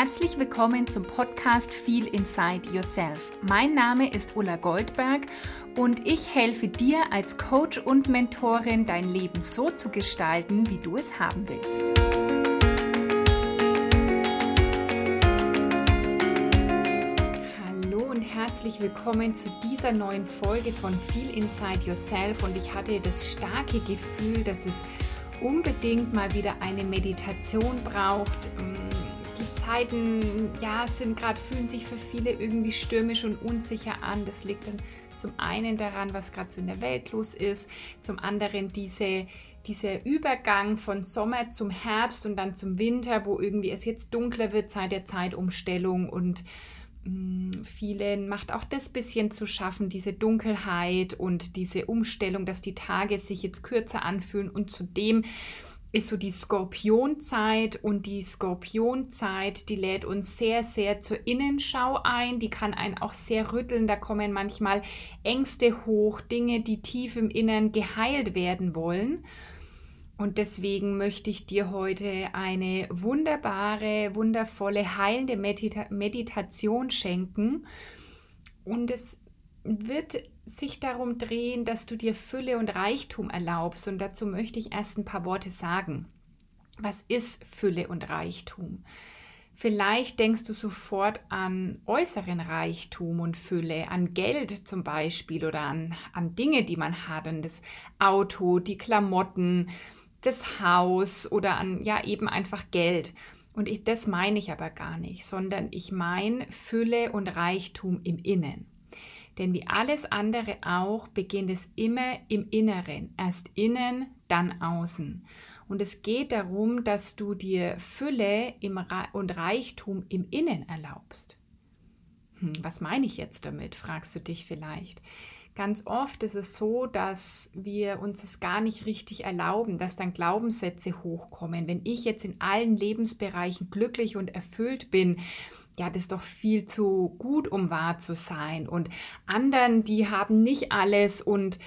Herzlich willkommen zum Podcast Feel Inside Yourself. Mein Name ist Ulla Goldberg und ich helfe dir als Coach und Mentorin, dein Leben so zu gestalten, wie du es haben willst. Hallo und herzlich willkommen zu dieser neuen Folge von Feel Inside Yourself und ich hatte das starke Gefühl, dass es unbedingt mal wieder eine Meditation braucht Zeiten, ja, sind gerade, fühlen sich für viele irgendwie stürmisch und unsicher an. Das liegt dann zum einen daran, was gerade so in der Welt los ist, zum anderen diese, dieser Übergang von Sommer zum Herbst und dann zum Winter, wo irgendwie es jetzt dunkler wird seit der Zeitumstellung und mm, vielen macht auch das bisschen zu schaffen, diese Dunkelheit und diese Umstellung, dass die Tage sich jetzt kürzer anfühlen und zudem ist so die Skorpionzeit und die Skorpionzeit, die lädt uns sehr, sehr zur Innenschau ein. Die kann einen auch sehr rütteln. Da kommen manchmal Ängste hoch, Dinge, die tief im Innern geheilt werden wollen. Und deswegen möchte ich dir heute eine wunderbare, wundervolle, heilende Medita Meditation schenken. Und es wird sich darum drehen, dass du dir Fülle und Reichtum erlaubst. Und dazu möchte ich erst ein paar Worte sagen. Was ist Fülle und Reichtum? Vielleicht denkst du sofort an äußeren Reichtum und Fülle, an Geld zum Beispiel oder an, an Dinge, die man hat, an das Auto, die Klamotten, das Haus oder an ja eben einfach Geld. Und ich, das meine ich aber gar nicht, sondern ich meine Fülle und Reichtum im Innen. Denn wie alles andere auch beginnt es immer im Inneren. Erst innen, dann außen. Und es geht darum, dass du dir Fülle und Reichtum im Innen erlaubst. Hm, was meine ich jetzt damit, fragst du dich vielleicht. Ganz oft ist es so, dass wir uns es gar nicht richtig erlauben, dass dann Glaubenssätze hochkommen. Wenn ich jetzt in allen Lebensbereichen glücklich und erfüllt bin, ja, das ist doch viel zu gut, um wahr zu sein. Und anderen, die haben nicht alles und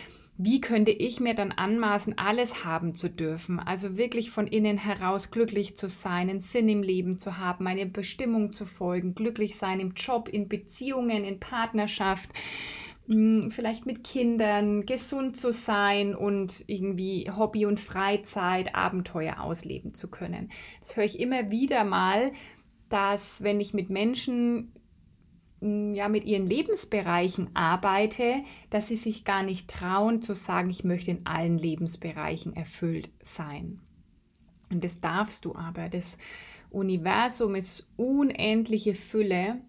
wie könnte ich mir dann anmaßen, alles haben zu dürfen? Also wirklich von innen heraus glücklich zu sein, einen Sinn im Leben zu haben, meine Bestimmung zu folgen, glücklich sein im Job, in Beziehungen, in Partnerschaft, hm, vielleicht mit Kindern, gesund zu sein und irgendwie Hobby und Freizeit, Abenteuer ausleben zu können. Das höre ich immer wieder mal, dass wenn ich mit Menschen mm, ja mit ihren Lebensbereichen arbeite, dass sie sich gar nicht trauen zu sagen, ich möchte in allen Lebensbereichen erfüllt sein. Und das darfst du aber. Das Universum ist unendliche Fülle.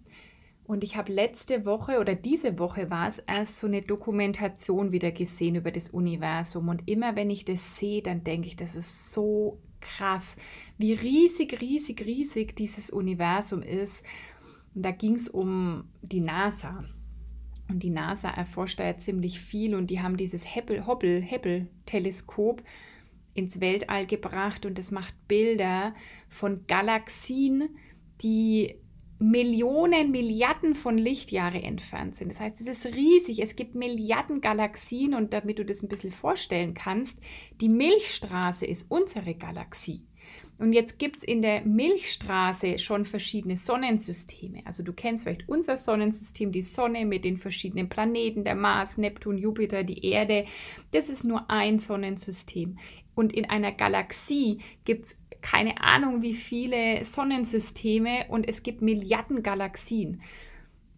Und ich habe letzte Woche oder diese Woche war es erst so eine Dokumentation wieder gesehen über das Universum. Und immer wenn ich das sehe, dann denke ich, das ist so krass, wie riesig, riesig, riesig dieses Universum ist. Und da ging es um die NASA. Und die NASA erforscht da ja ziemlich viel und die haben dieses Hubble-Teleskop ins Weltall gebracht und es macht Bilder von Galaxien, die Millionen, Milliarden von Lichtjahre entfernt sind. Das heißt, es ist riesig. Es gibt Milliarden Galaxien und damit du das ein bisschen vorstellen kannst, die Milchstraße ist unsere Galaxie. Und jetzt gibt es in der Milchstraße schon verschiedene Sonnensysteme. Also du kennst vielleicht unser Sonnensystem, die Sonne mit den verschiedenen Planeten, der Mars, Neptun, Jupiter, die Erde. Das ist nur ein Sonnensystem. Und in einer Galaxie gibt es keine Ahnung, wie viele Sonnensysteme und es gibt Milliarden Galaxien.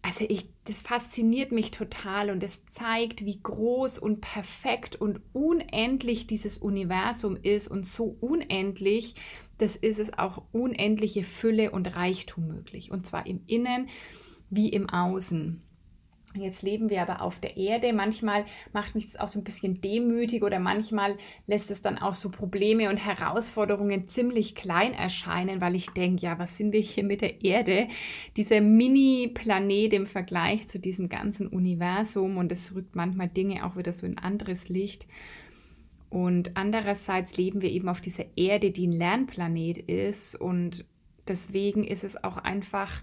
Also ich, das fasziniert mich total und es zeigt, wie groß und perfekt und unendlich dieses Universum ist und so unendlich, das ist es auch unendliche Fülle und Reichtum möglich. Und zwar im Innen wie im Außen. Jetzt leben wir aber auf der Erde. Manchmal macht mich das auch so ein bisschen demütig oder manchmal lässt es dann auch so Probleme und Herausforderungen ziemlich klein erscheinen, weil ich denke, ja, was sind wir hier mit der Erde? Dieser Mini-Planet im Vergleich zu diesem ganzen Universum und es rückt manchmal Dinge auch wieder so in anderes Licht. Und andererseits leben wir eben auf dieser Erde, die ein Lernplanet ist und deswegen ist es auch einfach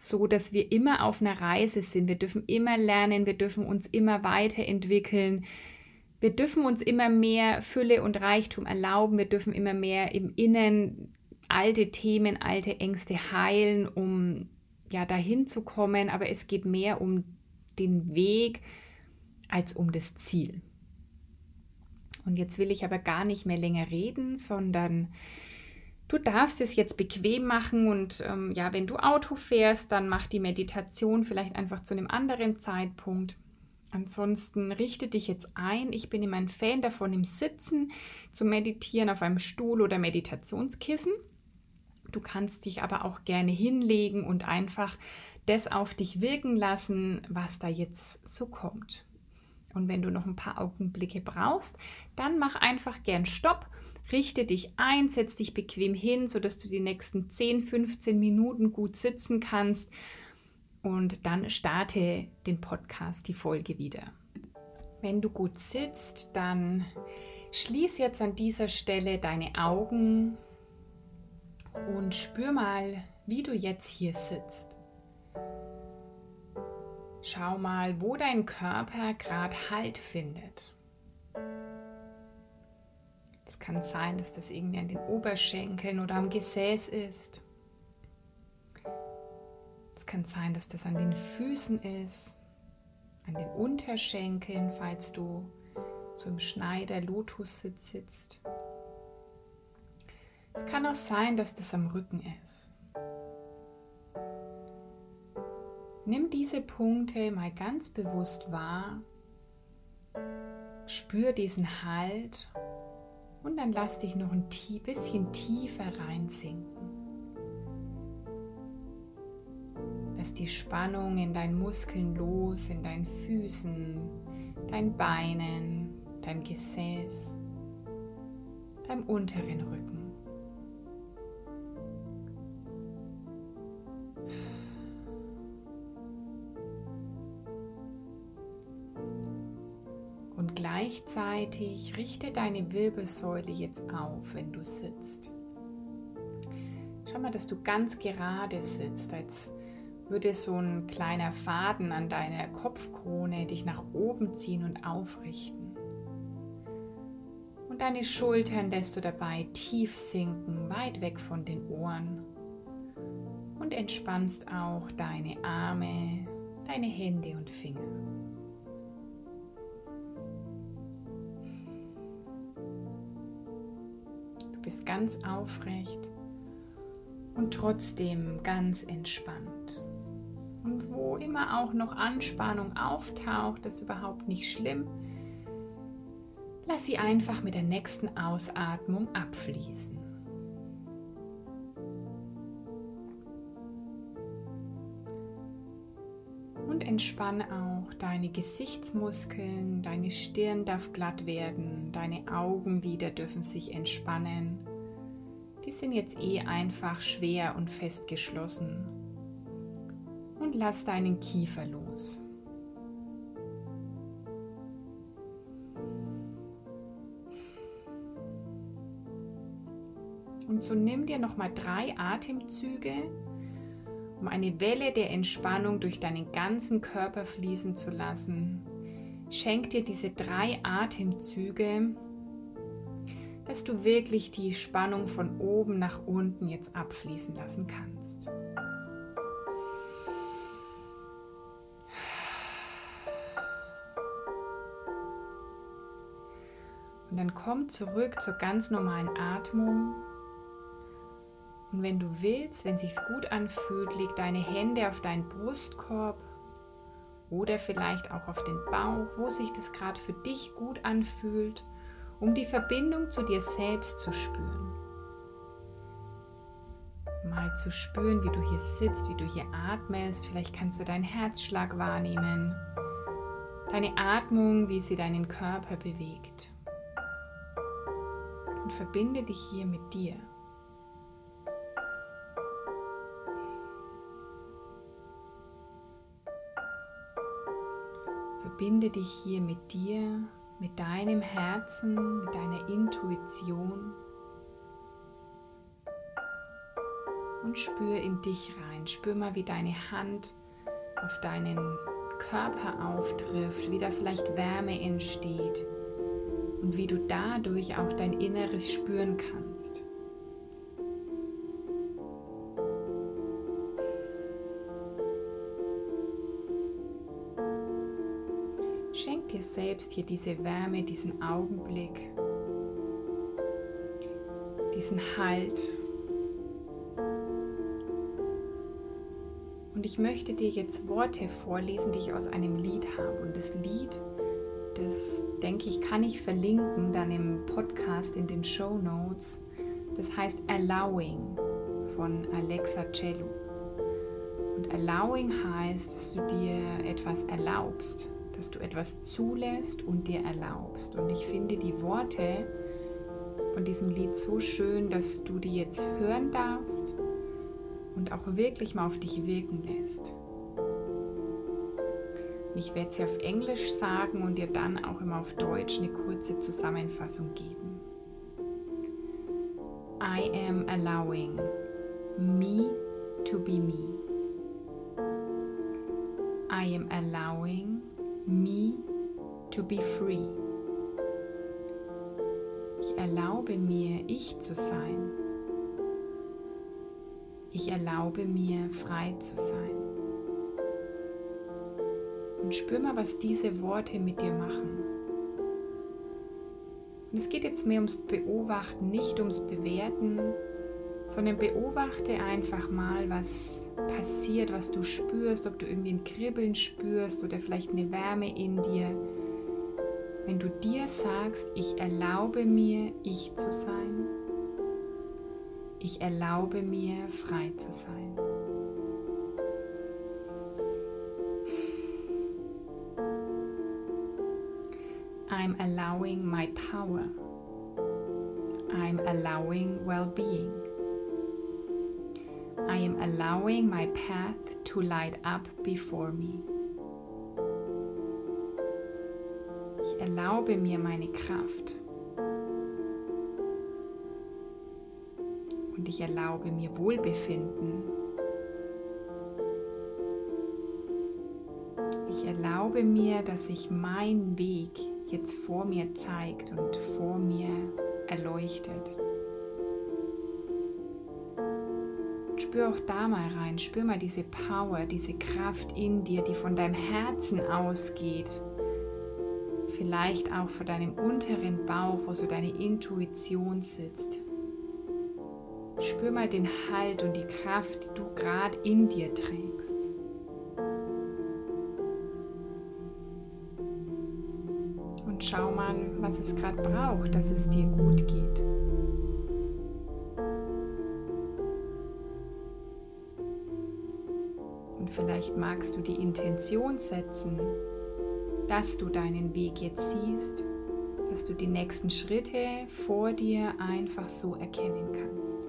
so, dass wir immer auf einer Reise sind. Wir dürfen immer lernen, wir dürfen uns immer weiterentwickeln. Wir dürfen uns immer mehr Fülle und Reichtum erlauben. Wir dürfen immer mehr im Innen alte Themen, alte Ängste heilen, um ja dahin zu kommen, aber es geht mehr um den Weg als um das Ziel. Und jetzt will ich aber gar nicht mehr länger reden, sondern du darfst es jetzt bequem machen und ähm, ja, wenn du Auto fährst, dann mach die Meditation vielleicht einfach zu einem anderen Zeitpunkt. Ansonsten richte dich jetzt ein. Ich bin immer ein Fan davon, im Sitzen zu meditieren auf einem Stuhl oder Meditationskissen. Du kannst dich aber auch gerne hinlegen und einfach das auf dich wirken lassen, was da jetzt so kommt. Und wenn du noch ein paar Augenblicke brauchst, dann mach einfach gern Stopp, richte dich ein, setz dich bequem hin, sodass du die nächsten 10, 15 Minuten gut sitzen kannst und dann starte den Podcast, die Folge wieder. Wenn du gut sitzt, dann schließ jetzt an dieser Stelle deine Augen und spür mal, wie du jetzt hier sitzt. Schau mal, wo dein Körper gerade Halt findet. Es kann sein, dass das irgendwie an den Oberschenkeln oder am Gesäß ist. Es kann sein, dass das an den Füßen ist, an den Unterschenkeln, falls du so im Schneider Lotussitz sitzt. Es kann auch sein, dass das am Rücken ist. Nimm diese Punkte mal ganz bewusst wahr. Spür diesen Halt und dann lass dich noch ein bisschen tiefer reinsinken. Lass die Spannung in deinen Muskeln los, in deinen Füßen, deinen Beinen, deinem Gesäß, deinem unteren Rücken. Gleichzeitig richte deine Wirbelsäule jetzt auf, wenn du sitzt. Schau mal, dass du ganz gerade sitzt, als würde so ein kleiner Faden an deiner Kopfkrone dich nach oben ziehen und aufrichten. Und deine Schultern lässt du dabei tief sinken, weit weg von den Ohren. Und entspannst auch deine Arme, deine Hände und Finger. Bist ganz aufrecht und trotzdem ganz entspannt. Und wo immer auch noch Anspannung auftaucht, das ist überhaupt nicht schlimm. Lass sie einfach mit der nächsten Ausatmung abfließen. Und entspanne auch deine Gesichtsmuskeln, deine Stirn darf glatt werden, deine Augenlider dürfen sich entspannen. Die sind jetzt eh einfach schwer und fest geschlossen. Und lass deinen Kiefer los. Und so nimm dir noch mal drei Atemzüge um eine Welle der Entspannung durch deinen ganzen Körper fließen zu lassen. Schenk dir diese drei Atemzüge, dass du wirklich die Spannung von oben nach unten jetzt abfließen lassen kannst. Und dann komm zurück zur ganz normalen Atmung. Und wenn du willst, wenn sich's gut anfühlt, leg deine Hände auf deinen Brustkorb oder vielleicht auch auf den Bauch, wo sich das gerade für dich gut anfühlt, um die Verbindung zu dir selbst zu spüren. Mal zu spüren, wie du hier sitzt, wie du hier atmest. Vielleicht kannst du deinen Herzschlag wahrnehmen, deine Atmung, wie sie deinen Körper bewegt. Und verbinde dich hier mit dir. Verbinde dich hier mit dir, mit deinem Herzen, mit deiner Intuition und spür in dich rein. Spür mal, wie deine Hand auf deinen Körper auftrifft, wie da vielleicht Wärme entsteht und wie du dadurch auch dein Inneres spüren kannst. Selbst hier diese Wärme, diesen Augenblick, diesen Halt. Und ich möchte dir jetzt Worte vorlesen, die ich aus einem Lied habe. Und das Lied, das denke ich, kann ich verlinken dann im Podcast in den Show Notes. Das heißt Allowing von Alexa Cello. Und Allowing heißt, dass du dir etwas erlaubst, dass du etwas zulässt und dir erlaubst. Und ich finde die Worte von diesem Lied so schön, dass du die jetzt hören darfst und auch wirklich mal auf dich wirken lässt. Ich werde sie auf Englisch sagen und dir dann auch immer auf Deutsch eine kurze Zusammenfassung geben. I am allowing me to be me. I am allowing me to be free. Ich erlaube mir, ich zu sein. Ich erlaube mir, frei zu sein. Und spür mal, was diese Worte mit dir machen. Und es geht jetzt mehr ums Beobachten, nicht ums Bewerten, sondern beobachte einfach mal, was passiert, was du spürst, ob du irgendwie ein Kribbeln spürst oder vielleicht eine Wärme in dir. Wenn du dir sagst, ich erlaube mir, ich zu sein, ich erlaube mir, frei zu sein. I'm allowing my power. I'm allowing well being. I am allowing my path to light up before me. Ich erlaube mir meine Kraft. Und ich erlaube mir Wohlbefinden. Ich erlaube mir, dass sich mein Weg jetzt vor mir zeigt und vor mir erleuchtet. Spür auch da mal rein, spür mal diese Power, diese Kraft in dir, die von deinem Herzen ausgeht. Vielleicht auch von deinem unteren Bauch, wo so deine Intuition sitzt. Spür mal den Halt und die Kraft, die du gerade in dir trägst. Und schau mal, was es gerade braucht, dass es dir gut geht. Vielleicht magst du die Intention setzen, dass du deinen Weg jetzt siehst, dass du die nächsten Schritte vor dir einfach so erkennen kannst.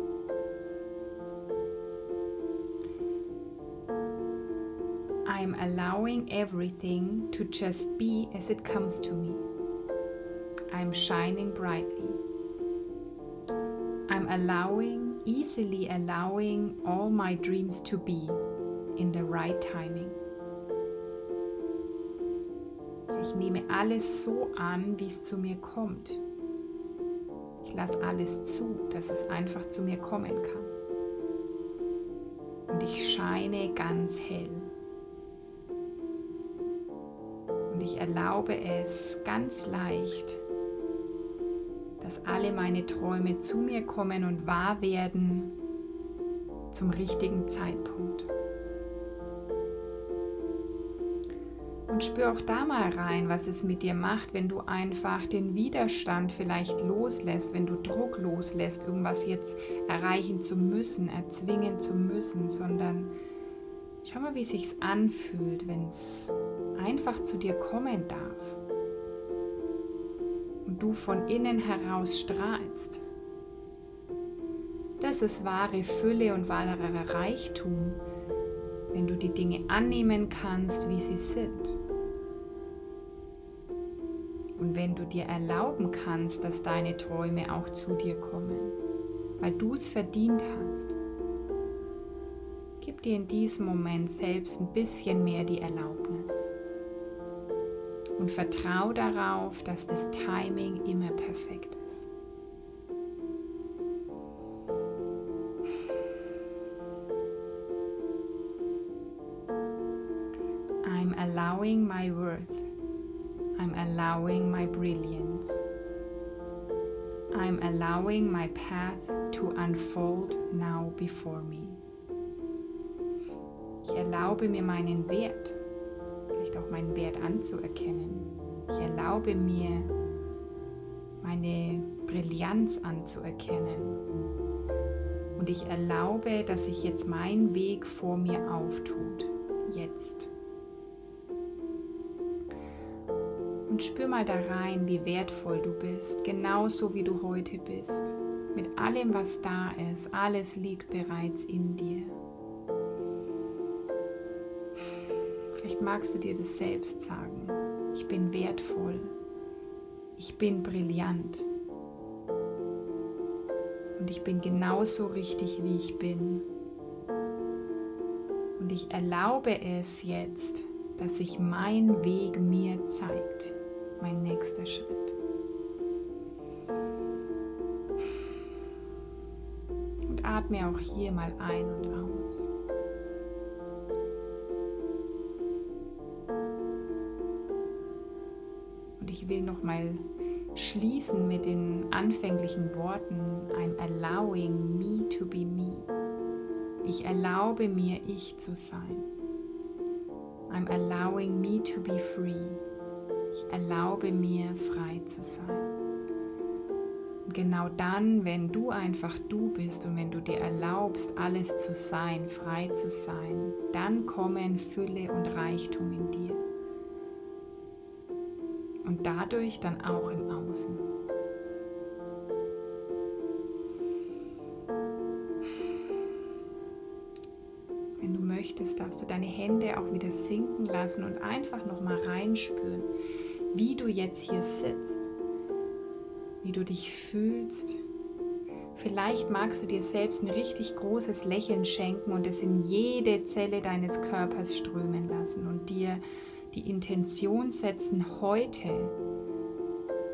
I'm allowing everything to just be as it comes to me. I'm shining brightly. I'm allowing, easily allowing all my dreams to be in the right timing. Ich nehme alles so an, wie es zu mir kommt. Ich lasse alles zu, dass es einfach zu mir kommen kann. Und ich scheine ganz hell. Und ich erlaube es ganz leicht, dass alle meine Träume zu mir kommen und wahr werden zum richtigen Zeitpunkt. Und spür auch da mal rein, was es mit dir macht, wenn du einfach den Widerstand vielleicht loslässt, wenn du Druck loslässt, irgendwas jetzt erreichen zu müssen, erzwingen zu müssen, sondern schau mal, wie es sich anfühlt, wenn es einfach zu dir kommen darf und du von innen heraus strahlst. Das ist wahre Fülle und wahrer Reichtum, wenn du die Dinge annehmen kannst, wie sie sind. Und wenn du dir erlauben kannst, dass deine Träume auch zu dir kommen, weil du es verdient hast, gib dir in diesem Moment selbst ein bisschen mehr die Erlaubnis. Und vertrau darauf, dass das Timing immer perfekt ist. Allowing my path to unfold now before me. Ich erlaube mir meinen Wert, vielleicht auch meinen Wert anzuerkennen. Ich erlaube mir meine Brillanz anzuerkennen. Und ich erlaube, dass sich jetzt mein Weg vor mir auftut. Jetzt. Und spür mal da rein, wie wertvoll du bist, genauso wie du heute bist. Mit allem, was da ist, alles liegt bereits in dir. Vielleicht magst du dir das selbst sagen. Ich bin wertvoll. Ich bin brillant. Und ich bin genauso richtig, wie ich bin. Und ich erlaube es jetzt, dass sich mein Weg mir zeigt. Mein nächster Schritt. Und atme auch hier mal ein und aus. Und ich will noch mal schließen mit den anfänglichen Worten I'm allowing me to be me. Ich erlaube mir, ich zu sein. I'm allowing me to be free. Ich erlaube mir, frei zu sein. Und genau dann, wenn du einfach du bist und wenn du dir erlaubst, alles zu sein, frei zu sein, dann kommen Fülle und Reichtum in dir und dadurch dann auch im Außen. Wenn du möchtest, darfst du deine Hände auch wieder sinken lassen und einfach noch mal reinspüren, wie du jetzt hier sitzt, wie du dich fühlst. Vielleicht magst du dir selbst ein richtig großes Lächeln schenken und es in jede Zelle deines Körpers strömen lassen und dir die Intention setzen, heute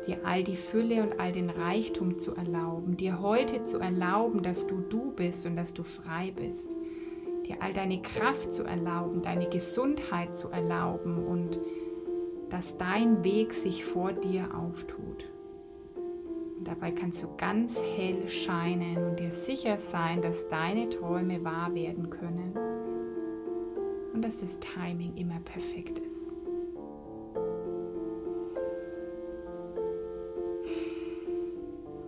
dir all die Fülle und all den Reichtum zu erlauben, dir heute zu erlauben, dass du du bist und dass du frei bist, dir all deine Kraft zu erlauben, deine Gesundheit zu erlauben und dass dein Weg sich vor dir auftut. Und dabei kannst du ganz hell scheinen und dir sicher sein, dass deine Träume wahr werden können und dass das Timing immer perfekt ist.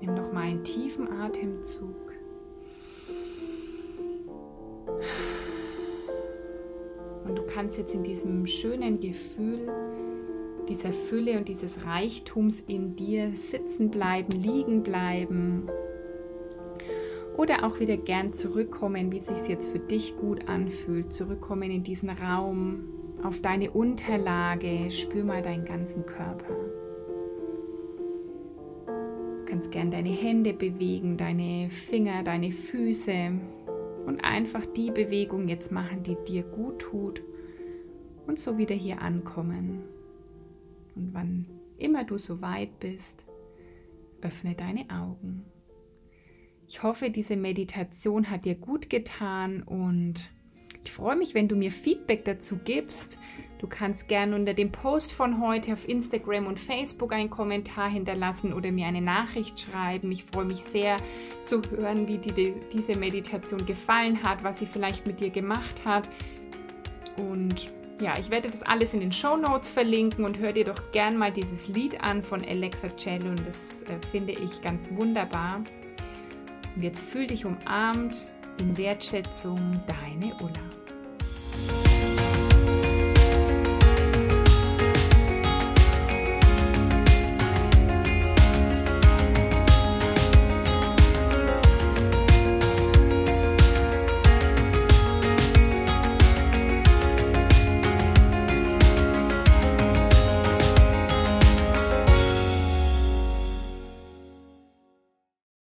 Nimm noch mal einen tiefen Atemzug. Und du kannst jetzt in diesem schönen Gefühl dieser Fülle und dieses Reichtums in dir sitzen bleiben, liegen bleiben oder auch wieder gern zurückkommen, wie es sich jetzt für dich gut anfühlt. Zurückkommen in diesen Raum, auf deine Unterlage. Spür mal deinen ganzen Körper. Du kannst gern deine Hände bewegen, deine Finger, deine Füße und einfach die Bewegung jetzt machen, die dir gut tut und so wieder hier ankommen. Und wann immer du so weit bist, öffne deine Augen. Ich hoffe, diese Meditation hat dir gut getan und ich freue mich, wenn du mir Feedback dazu gibst. Du kannst gerne unter dem Post von heute auf Instagram und Facebook einen Kommentar hinterlassen oder mir eine Nachricht schreiben. Ich freue mich sehr zu hören, wie dir diese Meditation gefallen hat, was sie vielleicht mit dir gemacht hat. Und ja, ich werde das alles in den Show Notes verlinken und hör dir doch gern mal dieses Lied an von Alexa Cello und das äh, finde ich ganz wunderbar. Und jetzt fühl dich umarmt in Wertschätzung, deine Ulla.